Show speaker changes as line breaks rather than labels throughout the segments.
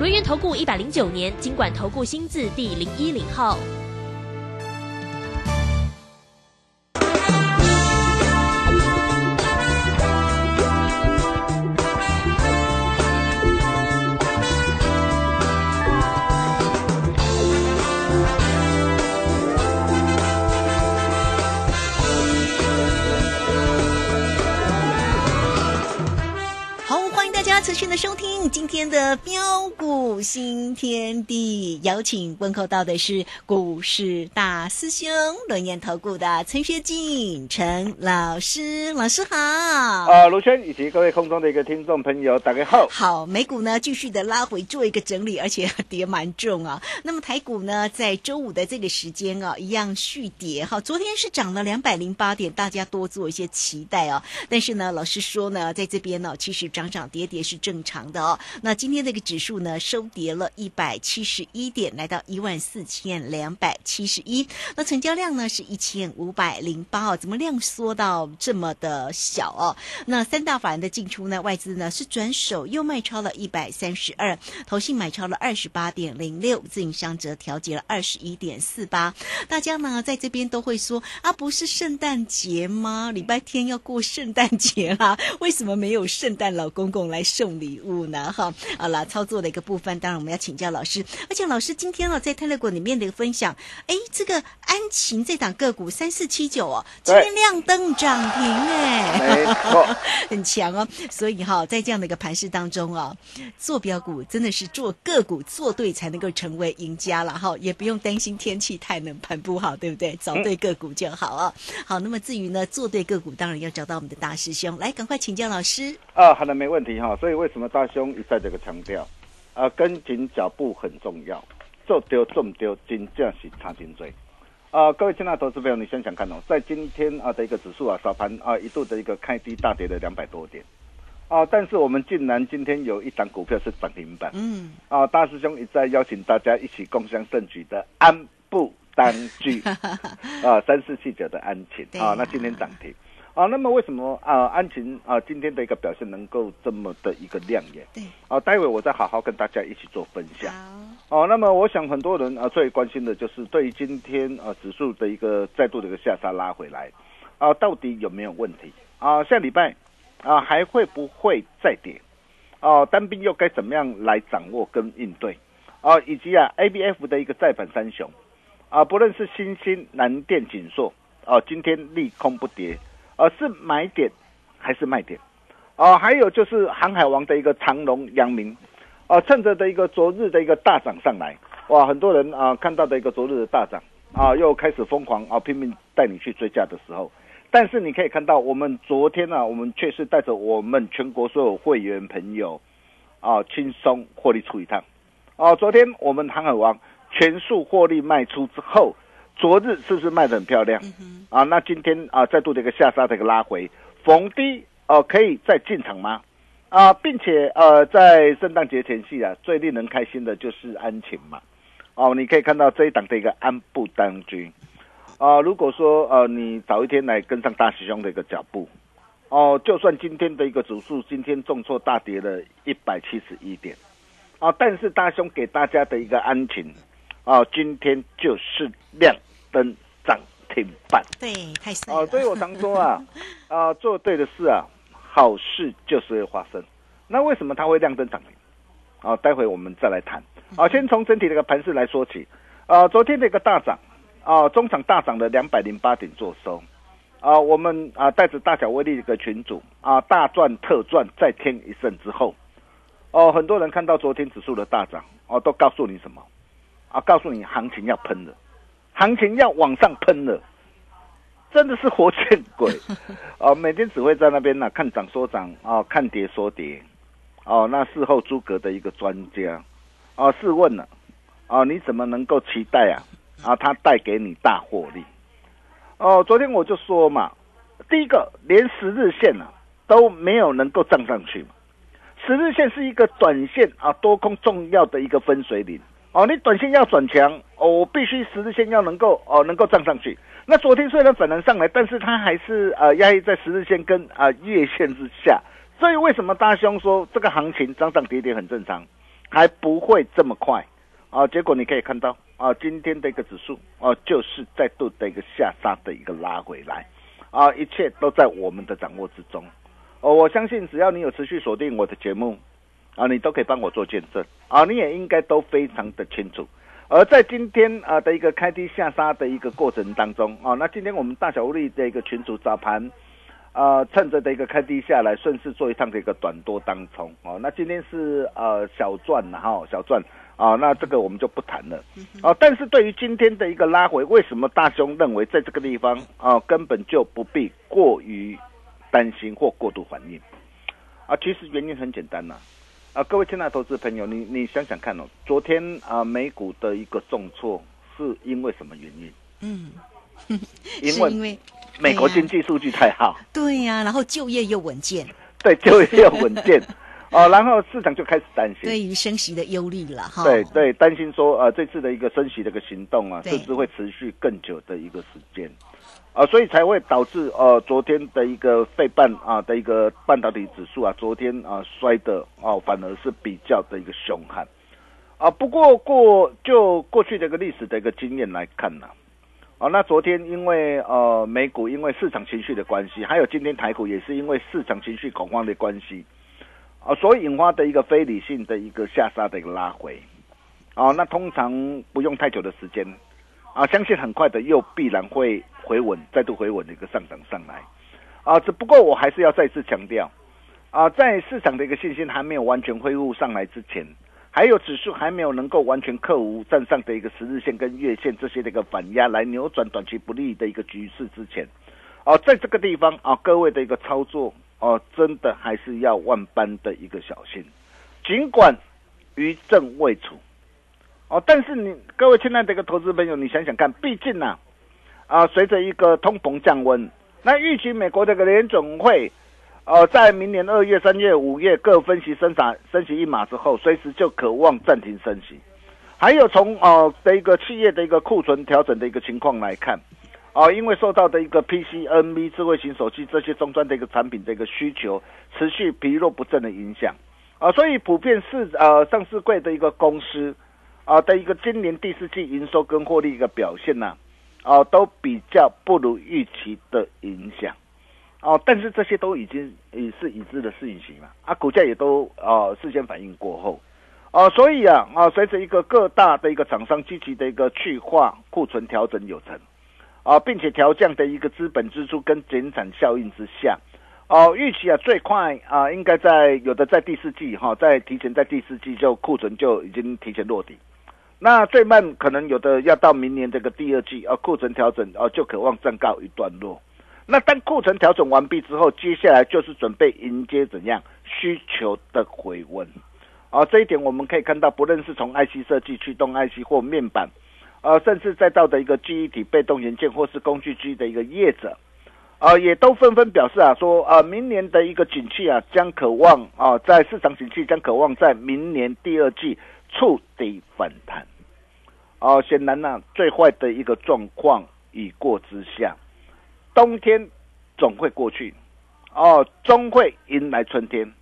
轮源投顾一百零九年经管投顾新字第零一零号。
持续的收听今天的标股新天地，有请问候到的是股市大师兄轮研投顾的陈学进陈老师，老师好。
啊，卢轩以及各位空中的一个听众朋友，大家好。
好，美股呢继续的拉回做一个整理，而且跌蛮重啊。那么台股呢，在周五的这个时间啊，一样续跌哈。昨天是涨了两百零八点，大家多做一些期待啊。但是呢，老师说呢，在这边呢，其实涨涨跌跌是。是正常的哦。那今天这个指数呢，收跌了一百七十一点，来到一万四千两百七十一。那成交量呢是一千五百零八哦。怎么量缩到这么的小哦？那三大法人的进出呢？外资呢是转手又卖超了一百三十二，投信买超了二十八点零六，自营商则调节了二十一点四八。大家呢在这边都会说啊，不是圣诞节吗？礼拜天要过圣诞节啦，为什么没有圣诞老公公来收？送礼物呢？哈，好了，操作的一个部分，当然我们要请教老师。而且老师今天哦，在泰勒股里面的一个分享，哎，这个安晴这档个股三四七九哦，今天亮灯涨停哎，很强哦。所以哈，在这样的一个盘势当中哦，做标股真的是做个股做对才能够成为赢家了哈，也不用担心天气太冷盘不好，对不对？找对个股就好啊。好，那么至于呢，做对个股，当然要找到我们的大师兄来，赶快请教老师。
啊，好的，没问题哈。所以。为什么大兄一再这个强调？啊，跟紧脚步很重要，做丢做丢，真正是差真多。啊，各位亲爱的投资朋友，你想想看哦，在今天啊的一个指数啊，早盘啊一度的一个开低大跌了两百多点，啊，但是我们竟然今天有一档股票是涨停板。嗯。啊，大师兄一再邀请大家一起共享盛举的安步单居 啊，三四七九的安晴啊，那今天涨停。啊，那么为什么啊安晴啊今天的一个表现能够这么的一个亮眼？对，啊，待会我再好好跟大家一起做分享。好，哦，那么我想很多人啊最关心的就是对于今天啊指数的一个再度的一个下杀拉回来，啊，到底有没有问题？啊，下礼拜啊还会不会再跌？哦，单兵又该怎么样来掌握跟应对？啊，以及啊 A B F 的一个再反三雄，啊，不论是新兴、南电、锦硕，哦，今天利空不跌。而是买点还是卖点？哦，还有就是航海王的一个长龙、阳明，哦，趁着的一个昨日的一个大涨上来，哇，很多人啊看到的一个昨日的大涨啊，又开始疯狂啊拼命带你去追价的时候，但是你可以看到，我们昨天呢，我们却是带着我们全国所有会员朋友啊轻松获利出一趟，哦，昨天我们航海王全数获利卖出之后。昨日是不是卖的很漂亮啊？那今天啊，再度的一个下杀的一个拉回，逢低哦，可以再进场吗？啊，并且呃，在圣诞节前夕啊，最令人开心的就是安晴嘛。哦，你可以看到这一档的一个安步当军啊。如果说呃，你早一天来跟上大师兄的一个脚步，哦，就算今天的一个指数今天重挫大跌了一百七十一点啊，但是大兄给大家的一个安晴。啊，今天就是亮灯涨停板，
对，太帅哦，
所以我常说啊，啊，做对的事啊，好事就是会发生。那为什么它会亮灯涨停？啊，待会我们再来谈。啊，先从整体的一个盘势来说起。啊，昨天的一个大涨，啊，中场大涨的两百零八点做收。啊，我们啊带着大小威力的一个群主啊，大赚特赚再添一胜之后，哦，很多人看到昨天指数的大涨，哦，都告诉你什么？啊！告诉你，行情要喷了，行情要往上喷了，真的是活见鬼！哦，每天只会在那边呢看涨说涨，哦，看跌说跌，哦，那事后诸葛的一个专家，哦，试问了，啊，你怎么能够期待啊？啊，他带给你大获利？哦，昨天我就说嘛，第一个连十日线啊都没有能够涨上去嘛。十日线是一个短线啊多空重要的一个分水岭哦，你短线要转强哦，我必须十日线要能够哦能够涨上去。那昨天虽然反弹上来，但是它还是呃压抑在十日线跟啊月线之下。所以为什么大兄说这个行情涨涨跌跌很正常，还不会这么快啊？结果你可以看到啊，今天的一个指数啊，就是再度的一个下杀的一个拉回来啊，一切都在我们的掌握之中。哦，我相信只要你有持续锁定我的节目啊，你都可以帮我做见证啊，你也应该都非常的清楚。而在今天啊的一个开低下杀的一个过程当中啊，那今天我们大小力的一个群主早盘。啊，趁着的一个开低下来，顺势做一趟的一个短多当冲哦。那今天是呃小赚了哈，小赚啊，那这个我们就不谈了啊。但是对于今天的一个拉回，为什么大兄认为在这个地方啊，根本就不必过于担心或过度反应啊？其实原因很简单呐啊，各位亲爱的投资朋友，你你想想看哦，昨天啊美股的一个重挫是因为什么原因？
嗯，
因为。美国经济数据太好，
对呀，然后就业又稳健，
对，就业又稳健，哦，然后市场就开始担心。
对于升息的忧虑了哈，
对对，担心说呃这次的一个升息的一个行动啊，甚至会持续更久的一个时间，啊，所以才会导致呃昨天的一个费半啊的一个半导体指数啊，昨天啊摔的哦反而是比较的一个凶悍，啊，不过过就过去的一个历史的一个经验来看呢。哦，那昨天因为呃美股因为市场情绪的关系，还有今天台股也是因为市场情绪恐慌的关系，啊，所以引发的一个非理性的一个下杀的一个拉回，啊，那通常不用太久的时间，啊，相信很快的又必然会回稳，再度回稳的一个上涨上来，啊，只不过我还是要再次强调，啊，在市场的一个信心还没有完全恢复上来之前。还有指数还没有能够完全克服站上的一个十日线跟月线这些的一个反压，来扭转短期不利的一个局势之前，哦，在这个地方啊，各位的一个操作哦，真的还是要万般的一个小心。尽管余震未除，哦，但是你各位亲爱的一个投资朋友，你想想看，毕竟呢，啊，随着一个通膨降温，那预期美国这个联总会。呃，在明年二月、三月、五月各分析升涨升息一码之后，随时就渴望暂停升息。还有从呃的一个企业的一个库存调整的一个情况来看，啊，因为受到的一个 PC、NB 智慧型手机这些终端的一个产品的一个需求持续疲弱不振的影响，啊，所以普遍是呃上市柜的一个公司啊的一个今年第四季营收跟获利一个表现呢，哦都比较不如预期的影响。哦，但是这些都已经也是已知的事情了啊，股价也都啊事先反应过后，哦，所以啊啊，随着一个各大的一个厂商积极的一个去化库存调整有成，啊，并且调降的一个资本支出跟减产效应之下，哦，预期啊最快啊应该在有的在第四季哈，在提前在第四季就库存就已经提前落底，那最慢可能有的要到明年这个第二季啊库存调整啊就渴望暂告一段落。那当库存调整完毕之后，接下来就是准备迎接怎样需求的回温，啊，这一点我们可以看到，不论是从 IC 设计、驱动 IC 或面板，呃，甚至再到的一个记忆体、被动元件或是工具机的一个业者，啊，也都纷纷表示啊，说啊，明年的一个景气啊，将渴望啊，在市场景气将渴望在明年第二季触底反弹，哦，显然呢，最坏的一个状况已过之下。冬天总会过去，哦，终会迎来春天。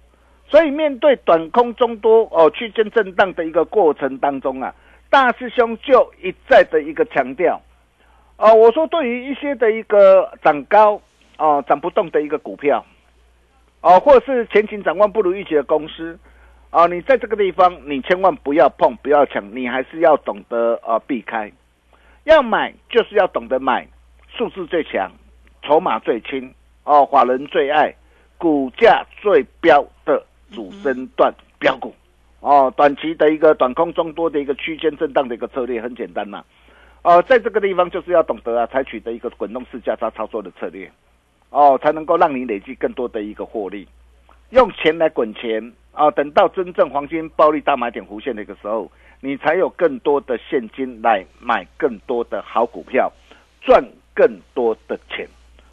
所以面对短空中多哦区间震荡的一个过程当中啊，大师兄就一再的一个强调，哦，我说对于一些的一个涨高哦涨不动的一个股票，哦，或是前景展望不如预期的公司，啊，你在这个地方你千万不要碰，不要抢，你还是要懂得啊避开。要买就是要懂得买，数字最强。筹码最轻哦，法人最爱，股价最标的主升段标股哦，短期的一个短空中多的一个区间震荡的一个策略很简单呐，哦，在这个地方就是要懂得啊，采取的一个滚动式价差操作的策略哦，才能够让你累积更多的一个获利，用钱来滚钱啊，等到真正黄金暴利大买点弧线的一个时候，你才有更多的现金来买更多的好股票，赚更多的钱。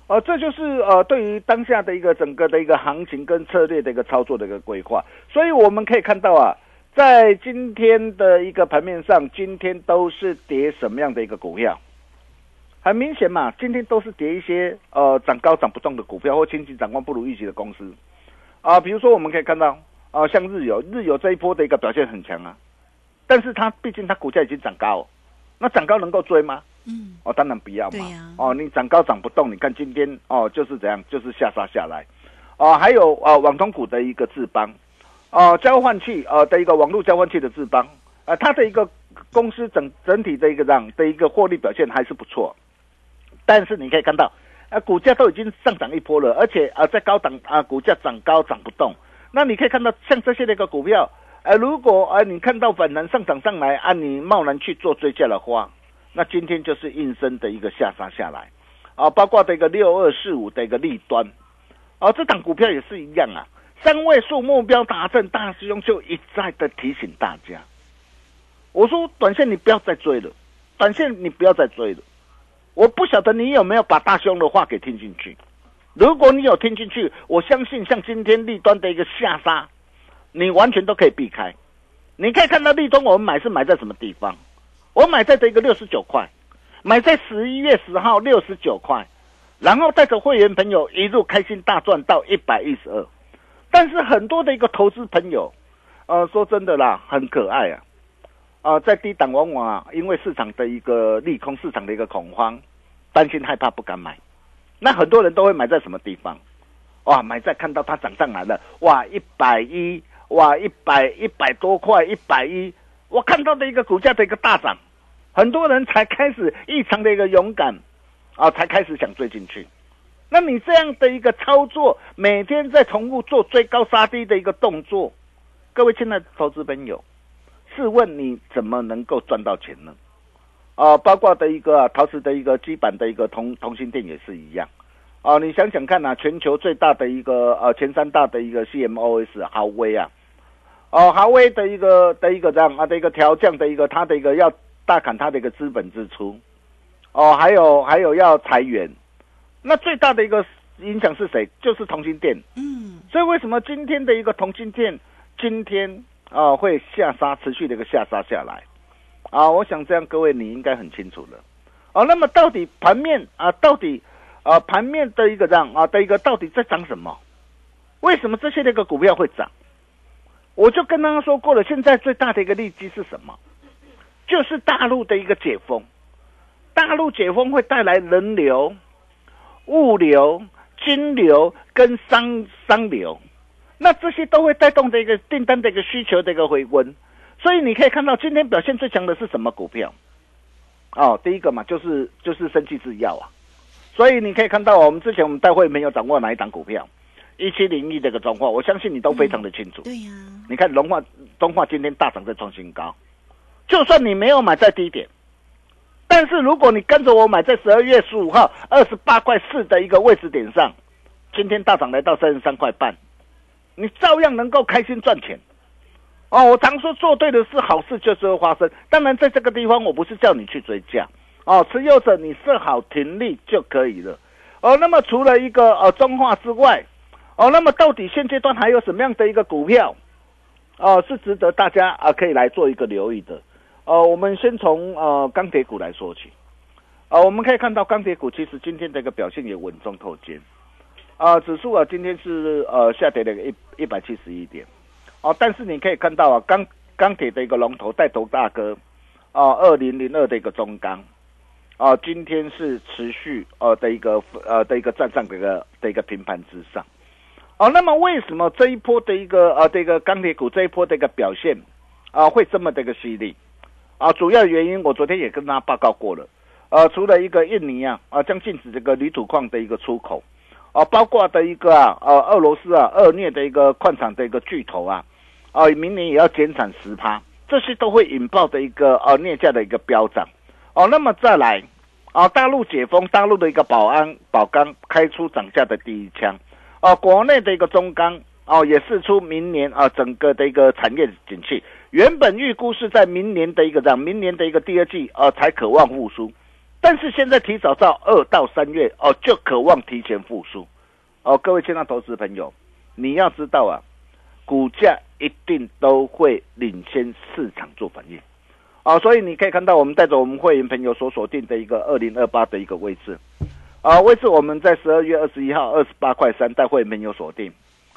呃，这就是呃，对于当下的一个整个的一个行情跟策略的一个操作的一个规划。所以我们可以看到啊，在今天的一个盘面上，今天都是跌什么样的一个股票？很明显嘛，今天都是跌一些呃涨高涨不动的股票，或前景展望不如预期的公司啊。比如说我们可以看到啊，像日游，日游这一波的一个表现很强啊，但是它毕竟它股价已经涨高，那涨高能够追吗？嗯，哦，当然不要嘛。哦，你涨高涨不动，你看今天哦，就是怎样，就是下杀下来。哦，还有啊，网通股的一个智邦，哦，交换器呃的一个网络交换器的智邦，呃，它的一个公司整整体的一个样的一个获利表现还是不错。但是你可以看到，啊，股价都已经上涨一波了，而且啊，在高档啊，股价涨高涨不动。那你可以看到，像这些的一个股票，呃，如果啊，你看到反弹上涨上来，啊，你贸然去做追加的话。那今天就是应声的一个下杀下来，啊，包括的一个六二四五的一个利端，啊，这档股票也是一样啊，三位数目标达成，大师兄就一再的提醒大家，我说短线你不要再追了，短线你不要再追了，我不晓得你有没有把大兄的话给听进去，如果你有听进去，我相信像今天利端的一个下杀，你完全都可以避开，你可以看到利端我们买是买在什么地方。我买在这一个六十九块，买在十一月十号六十九块，然后带着会员朋友一路开心大赚到一百一十二。但是很多的一个投资朋友，呃，说真的啦，很可爱啊，啊，在低档往往啊，因为市场的一个利空，市场的一个恐慌，担心害怕不敢买。那很多人都会买在什么地方？哇，买在看到它涨上来了，哇，一百一，哇，一百一百多块，一百一。我看到的一个股价的一个大涨，很多人才开始异常的一个勇敢，啊，才开始想追进去。那你这样的一个操作，每天在重复做追高杀低的一个动作，各位亲爱的投资朋友，试问你怎么能够赚到钱呢？啊，包括的一个陶瓷的一个基板的一个同同心店也是一样。啊，你想想看呐，全球最大的一个呃前三大的一个 CMOS 豪威啊。哦，豪威的一个的一个这样啊的一个调降的一个，它的一个要大砍它的一个资本支出，哦，还有还有要裁员，那最大的一个影响是谁？就是同心店。嗯，所以为什么今天的一个同心店今天啊会下杀，持续的一个下杀下来？啊，我想这样各位你应该很清楚了。哦，那么到底盘面啊，到底啊盘面的一个这样啊的一个到底在涨什么？为什么这些那个股票会涨？我就跟大家说过了，现在最大的一个利基是什么？就是大陆的一个解封，大陆解封会带来人流、物流、金流跟商商流，那这些都会带动的一个订单的一个需求的一个回温。所以你可以看到今天表现最强的是什么股票？哦，第一个嘛，就是就是生气制药啊。所以你可以看到，我们之前我们大会没有掌握哪一档股票。一七零一这个中化，我相信你都非常的清楚。
对呀，
你看龙化、中化今天大涨在创新高，就算你没有买在低点，但是如果你跟着我买在十二月十五号二十八块四的一个位置点上，今天大涨来到三十三块半，你照样能够开心赚钱。哦，我常说做对的事，好事就是会发生。当然，在这个地方，我不是叫你去追价哦，持有者你设好停利就可以了。哦，那么除了一个呃中化之外，哦，那么到底现阶段还有什么样的一个股票，哦，是值得大家啊可以来做一个留意的？呃，我们先从呃钢铁股来说起，啊，我们可以看到钢铁股其实今天的一个表现也稳中透坚，啊，指数啊今天是呃下跌了一一百七十一点，哦，但是你可以看到啊钢钢铁的一个龙头带头大哥，啊，二零零二的一个中钢，啊，今天是持续呃的一个呃的一个站上的一个的一个平盘之上。哦，那么为什么这一波的一个呃这个钢铁股这一波的一个表现啊会这么的一个犀利啊？主要原因我昨天也跟大家报告过了，呃，除了一个印尼啊啊将禁止这个铝土矿的一个出口啊，包括的一个啊呃俄罗斯啊恶劣的一个矿产的一个巨头啊啊明年也要减产十趴，这些都会引爆的一个呃镍价的一个飙涨哦。那么再来啊，大陆解封，大陆的一个保安宝钢开出涨价的第一枪。哦，国内的一个中钢哦，也是出明年啊整个的一个产业景气，原本预估是在明年的一个这样，明年的一个第二季呃才渴望复苏，但是现在提早到二到三月哦，就渴望提前复苏哦。各位亲爱的投资朋友，你要知道啊，股价一定都会领先市场做反应哦，所以你可以看到我们带着我们会员朋友所锁定的一个二零二八的一个位置啊，位置我们在十二月二十一号二十八块三带会员朋友锁定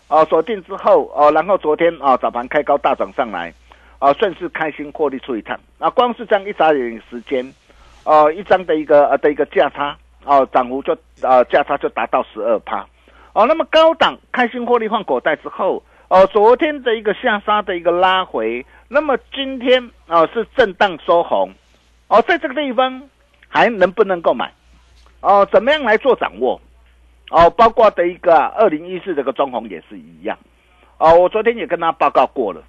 啊，锁定之后哦，然后昨天啊早盘开高大涨上来。啊，顺势开心获利出一趟。那光是这样一眨眼时间，呃，一张的一个呃的一个价差，哦，涨幅就呃价差就达到十二趴。哦，那么高档开心获利换口袋之后，哦，昨天的一个下杀的一个拉回，那么今天啊是震荡收红。哦，在这个地方还能不能够买？哦，怎么样来做掌握？哦，包括的一个二零一四这个中红也是一样。哦，我昨天也跟他报告过了。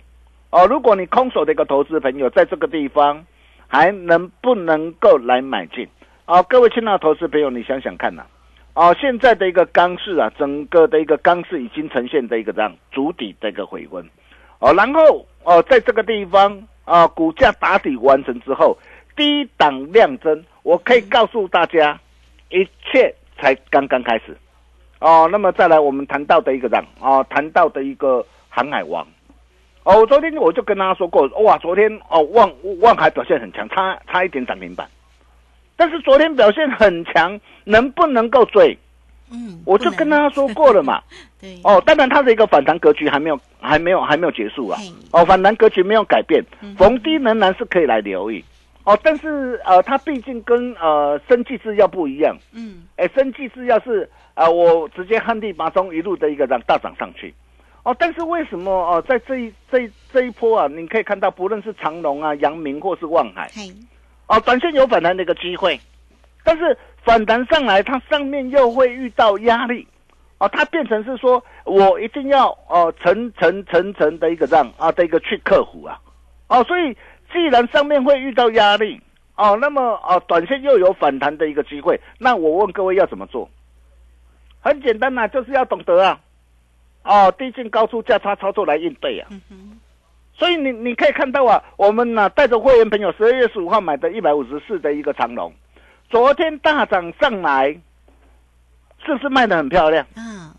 哦，如果你空手的一个投资朋友，在这个地方还能不能够来买进？哦，各位亲爱的投资朋友，你想想看呐，哦，现在的一个钢市啊，整个的一个钢市已经呈现的一个这样主底的一个回温，哦，然后哦，在这个地方啊，股价打底完成之后，低档量增，我可以告诉大家，一切才刚刚开始，哦，那么再来我们谈到的一个这样啊，谈到的一个航海王。哦，我昨天我就跟大家说过，哇，昨天哦，望望海表现很强，差差一点涨停板，但是昨天表现很强，能不能够追？
嗯，
我就跟大家说过了嘛。
对。
哦，当然它的一个反弹格局还没有，还没有，还没有结束啊。哦，反弹格局没有改变，逢低仍然是可以来留意。哦，但是呃，它毕竟跟呃生技制药不一样。嗯。哎，生技制药是啊，我直接旱地拔葱，一路的一个涨大涨上去。哦，但是为什么哦，在这一这一这一波啊，你可以看到，不论是长隆啊、阳明或是望海，哦，短线有反弹的一个机会，但是反弹上来，它上面又会遇到压力，哦，它变成是说我一定要哦层层层层的一个这样啊的一个去克服啊，哦，所以既然上面会遇到压力，哦，那么哦短线又有反弹的一个机会，那我问各位要怎么做？很简单呐，就是要懂得啊。哦，低进高出价差操作来应对啊，所以你你可以看到啊，我们呢带着会员朋友十二月十五号买的一百五十四的一个长龙，昨天大涨上来，是不是卖的很漂亮？嗯，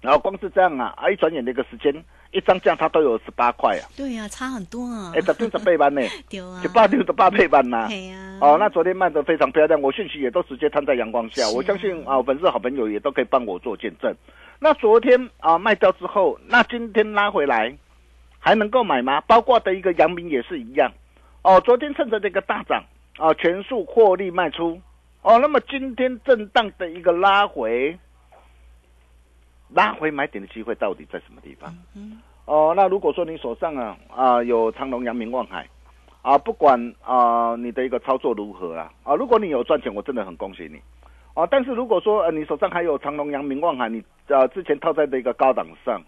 然后光是这样啊，啊一转眼的一个时间，一张价它都有十八块啊。
对呀，差很多啊。
哎，十点十倍班呢？
丢啊，
十八六十八倍班呐。
对呀。
哦，那昨天卖的非常漂亮，我讯息也都直接摊在阳光下，我相信啊，粉丝好朋友也都可以帮我做见证。那昨天啊卖掉之后，那今天拉回来，还能够买吗？包括的一个阳明也是一样，哦，昨天趁着这个大涨啊，全数获利卖出，哦，那么今天震荡的一个拉回，拉回买点的机会到底在什么地方？哦，那如果说你手上啊啊有长隆、阳明、望海，啊，不管啊你的一个操作如何啊啊，如果你有赚钱，我真的很恭喜你。啊，但是如果说呃你手上还有长隆、阳明、望海，你呃之前套在的一个高档上，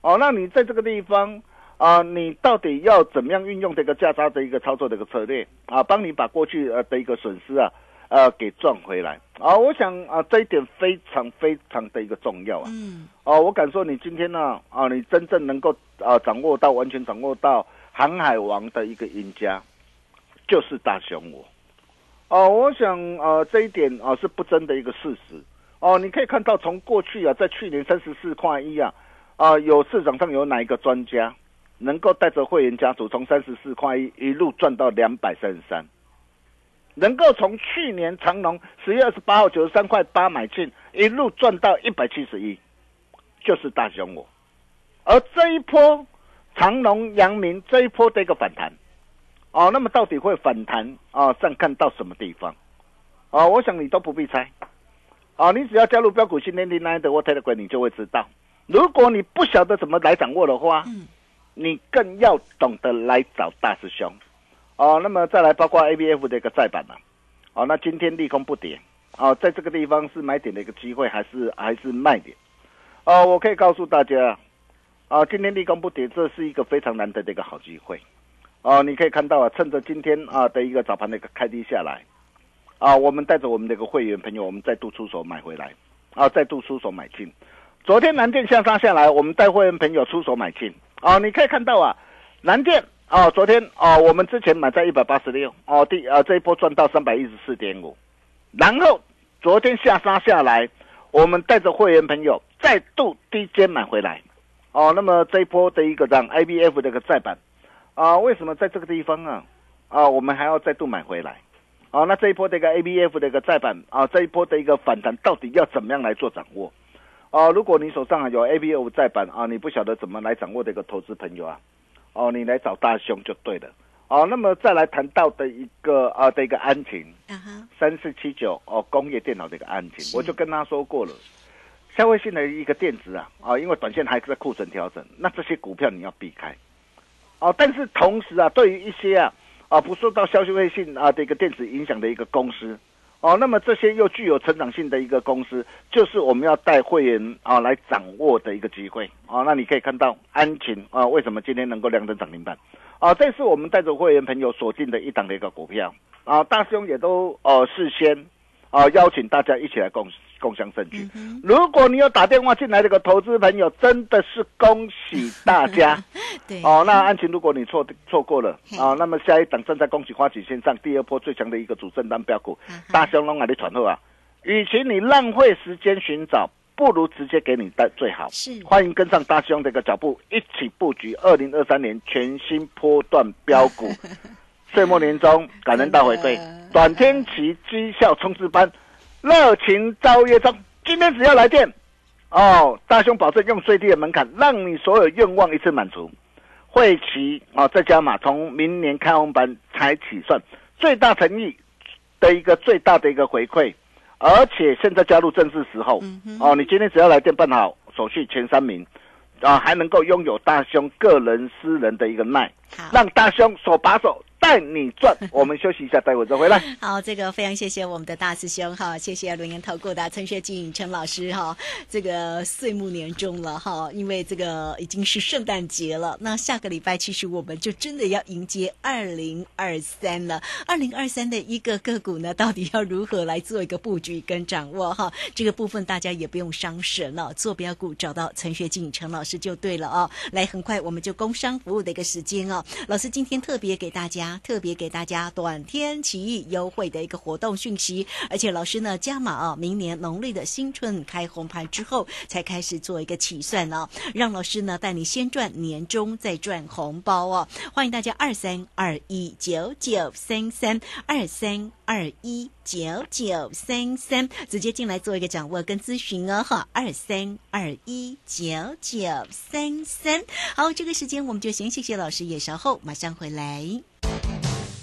哦，那你在这个地方啊，你到底要怎么样运用这个价差的一个操作的一个策略啊，帮你把过去呃的一个损失啊呃给赚回来啊？我想啊这一点非常非常的一个重要啊。嗯。哦，我敢说你今天呢啊，你真正能够啊掌握到完全掌握到航海王的一个赢家，就是大熊我。哦，我想呃这一点啊是不争的一个事实。哦，你可以看到从过去啊，在去年三十四块一啊，啊有市场上有哪一个专家能够带着会员家族从三十四块一一路赚到两百三十三，能够从去年长隆十月二十八号九十三块八买进，一路赚到一百七十一，就是大熊我。而这一波长隆、阳明这一波的一个反弹。哦，那么到底会反弹啊？上看到什么地方？哦，我想你都不必猜。哦，你只要加入标股新天地那的沃特的鬼，你就会知道。如果你不晓得怎么来掌握的话，嗯，你更要懂得来找大师兄。哦，那么再来包括 A B F 的一个再版了。哦，那今天利空不跌。哦，在这个地方是买点的一个机会，还是还是卖点？哦，我可以告诉大家，啊，今天利空不跌，这是一个非常难得的一个好机会。哦，你可以看到啊，趁着今天啊的一个早盘的一个开低下来，啊，我们带着我们的一个会员朋友，我们再度出手买回来，啊，再度出手买进。昨天南电向上下来，我们带会员朋友出手买进。啊，你可以看到啊，南电哦，昨天哦，我们之前买在一百八十六哦，第啊这一波赚到三百一十四点五，然后昨天下杀下来，我们带着会员朋友再度低阶买回来，哦，那么这一波的一个让 I B F 的一个再版啊，为什么在这个地方啊啊，我们还要再度买回来？啊，那这一波的一个 A B F 的一个再版啊，这一波的一个反弹到底要怎么样来做掌握？啊，如果你手上有 A B F 再版啊，你不晓得怎么来掌握的一个投资朋友啊，哦，你来找大兄就对了。哦，那么再来谈到的一个啊的一个安晴，三四七九哦，工业电脑的一个安晴，我就跟他说过了，消费性的一个电子啊啊，因为短线还在库存调整，那这些股票你要避开。哦，但是同时啊，对于一些啊。啊，不受到消息微信啊的一个电子影响的一个公司，哦，那么这些又具有成长性的一个公司，就是我们要带会员啊来掌握的一个机会啊。那你可以看到安晴啊，为什么今天能够亮灯涨停板？啊，这是我们带着会员朋友锁定的一档的一个股票啊。大兄也都呃事先啊邀请大家一起来共共享证据。如果你有打电话进来这个投资朋友，真的是恭喜大家。
对
哦，那安晴，如果你错错过了啊，那么下一档正在恭喜花旗线上第二波最强的一个主震单标股，大熊龙啊的传后啊，与其你浪费时间寻找，不如直接给你带最好。
是
欢迎跟上大兄的一个脚步，一起布局二零二三年全新波段标股。岁末年终，感恩大回馈，短天期绩效冲刺班，热情招约中。今天只要来电哦，大兄保证用最低的门槛，让你所有愿望一次满足。会期哦，再加码，从明年开红盘才起算，最大诚意的一个最大的一个回馈，而且现在加入正式时候哦，你今天只要来电办好手续前三名啊，还能够拥有大兄个人私人的一个耐，让大兄手把手。带你赚，我们休息一下，待会再回来。
好，这个非常谢谢我们的大师兄哈，谢谢轮研投顾的陈学进陈老师哈。这个岁末年终了哈，因为这个已经是圣诞节了，那下个礼拜其实我们就真的要迎接二零二三了。二零二三的一个个股呢，到底要如何来做一个布局跟掌握哈？这个部分大家也不用伤神了，坐标股找到陈学进陈老师就对了哦。来，很快我们就工商服务的一个时间哦，老师今天特别给大家。特别给大家短天期优惠的一个活动讯息，而且老师呢加码啊，明年农历的新春开红盘之后才开始做一个起算哦，让老师呢带你先赚年终再赚红包哦，欢迎大家二三二一九九三三二三二一九九三三直接进来做一个掌握跟咨询哦哈，二三二一九九三三，好，这个时间我们就先谢谢老师，也稍后马上回来。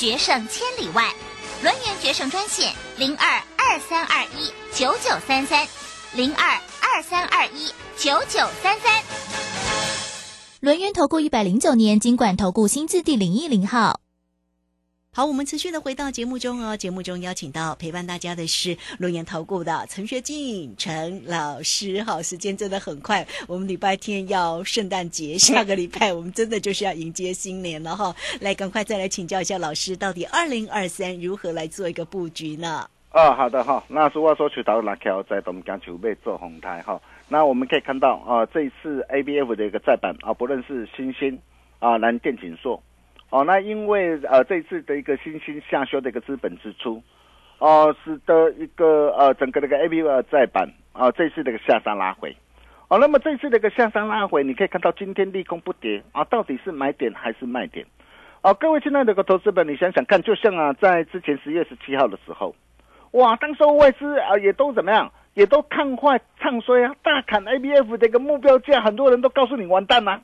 决胜千里外，轮圆决胜专线零二二三二一九九三三零二二三二一九九三三。
轮圆投顾一百零九年金管投顾新字第零一零号。
好，我们持续的回到节目中哦。节目中邀请到陪伴大家的是龙岩投顾的陈学进陈老师。好，时间真的很快，我们礼拜天要圣诞节，下个礼拜我们真的就是要迎接新年了哈。来，赶快再来请教一下老师，到底二零二三如何来做一个布局呢？
啊，好的哈。那如果说去到那条在东江筹备做红台哈，那我们可以看到啊，这一次 A B F 的一个再版啊，不论是新兴啊，蓝电锦硕。哦，那因为呃这次的一个新兴下修的一个资本支出，哦，使得一个呃整个那个 A P V 再版啊这次的一个下山拉回，哦，那么这次的一个下山拉回，你可以看到今天利空不跌啊，到底是买点还是卖点？哦，各位亲爱的个投资者，你想想看，就像啊在之前十月十七号的时候，哇，当时外资啊也都怎么样，也都看坏唱衰啊，大砍 A B F 的一个目标价，很多人都告诉你完蛋啦、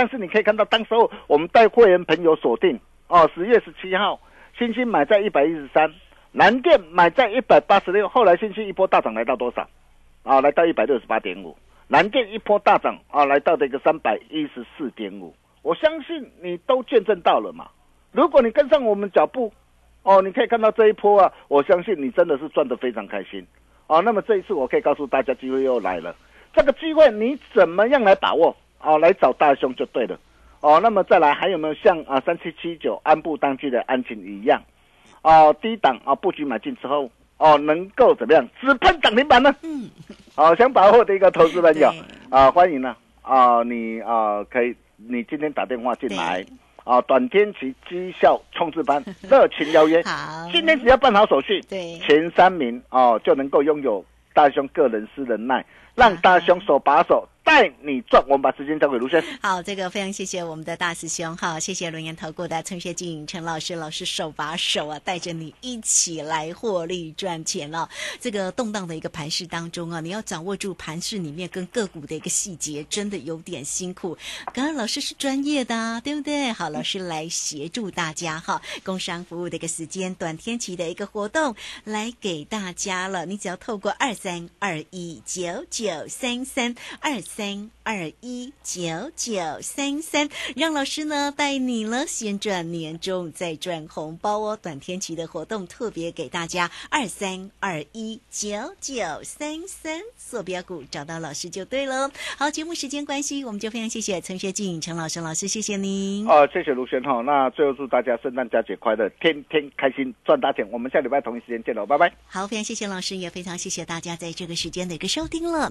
但是你可以看到，当时候我们带会员朋友锁定哦，十月十七号，星星买在一百一十三，蓝电买在一百八十六，后来星星一波大涨来到多少？啊，来到一百六十八点五，蓝电一波大涨啊，来到这个三百一十四点五。我相信你都见证到了嘛。如果你跟上我们脚步，哦，你可以看到这一波啊，我相信你真的是赚得非常开心。哦，那么这一次我可以告诉大家，机会又来了。这个机会你怎么样来把握？哦，来找大兄就对了。哦，那么再来还有没有像啊三七七九安步当居的安情一样，哦低档啊布局买进之后，哦能够怎么样？只喷涨停板呢？
嗯，
好、想把握的一个投资朋友啊，欢迎呢啊，你啊可以，你今天打电话进来啊，短天期绩效冲刺班 热情邀约，
好，
今天只要办好手续，
对。
前三名哦就能够拥有大兄个人私人耐，让大兄手把手带你赚。我们把时间交给卢先生。
好，这个非常谢谢我们的大师兄哈，谢谢轮研投顾的陈学静陈老师，老师手把手啊，带着你一起来获利赚钱了、这个动荡的一个盘势当中啊，你要掌握住盘势里面跟个股的一个细节，真的有点辛苦。刚刚老师是专业的、啊，对不对？好，老师来协助大家哈，工商服务的一个时间，短天期的一个活动来给大家了。你只要透过二三二一九九三三二三二一九九三三，让老师呢带你了，先赚年终再赚红包哦。短天期的活动特别给大家二三二一九九三三，坐标股找到老师就对了。好，节目时间关系，我们就非常谢谢陈学静陈老师老师，谢谢您。
哦，谢谢卢轩哈。那最后祝大家圣诞佳节快乐，天天开心，赚大钱。我们下礼拜同一时间见喽，拜拜。
好，非常谢谢老师，也非常谢谢大家在这个时间的一个收听了。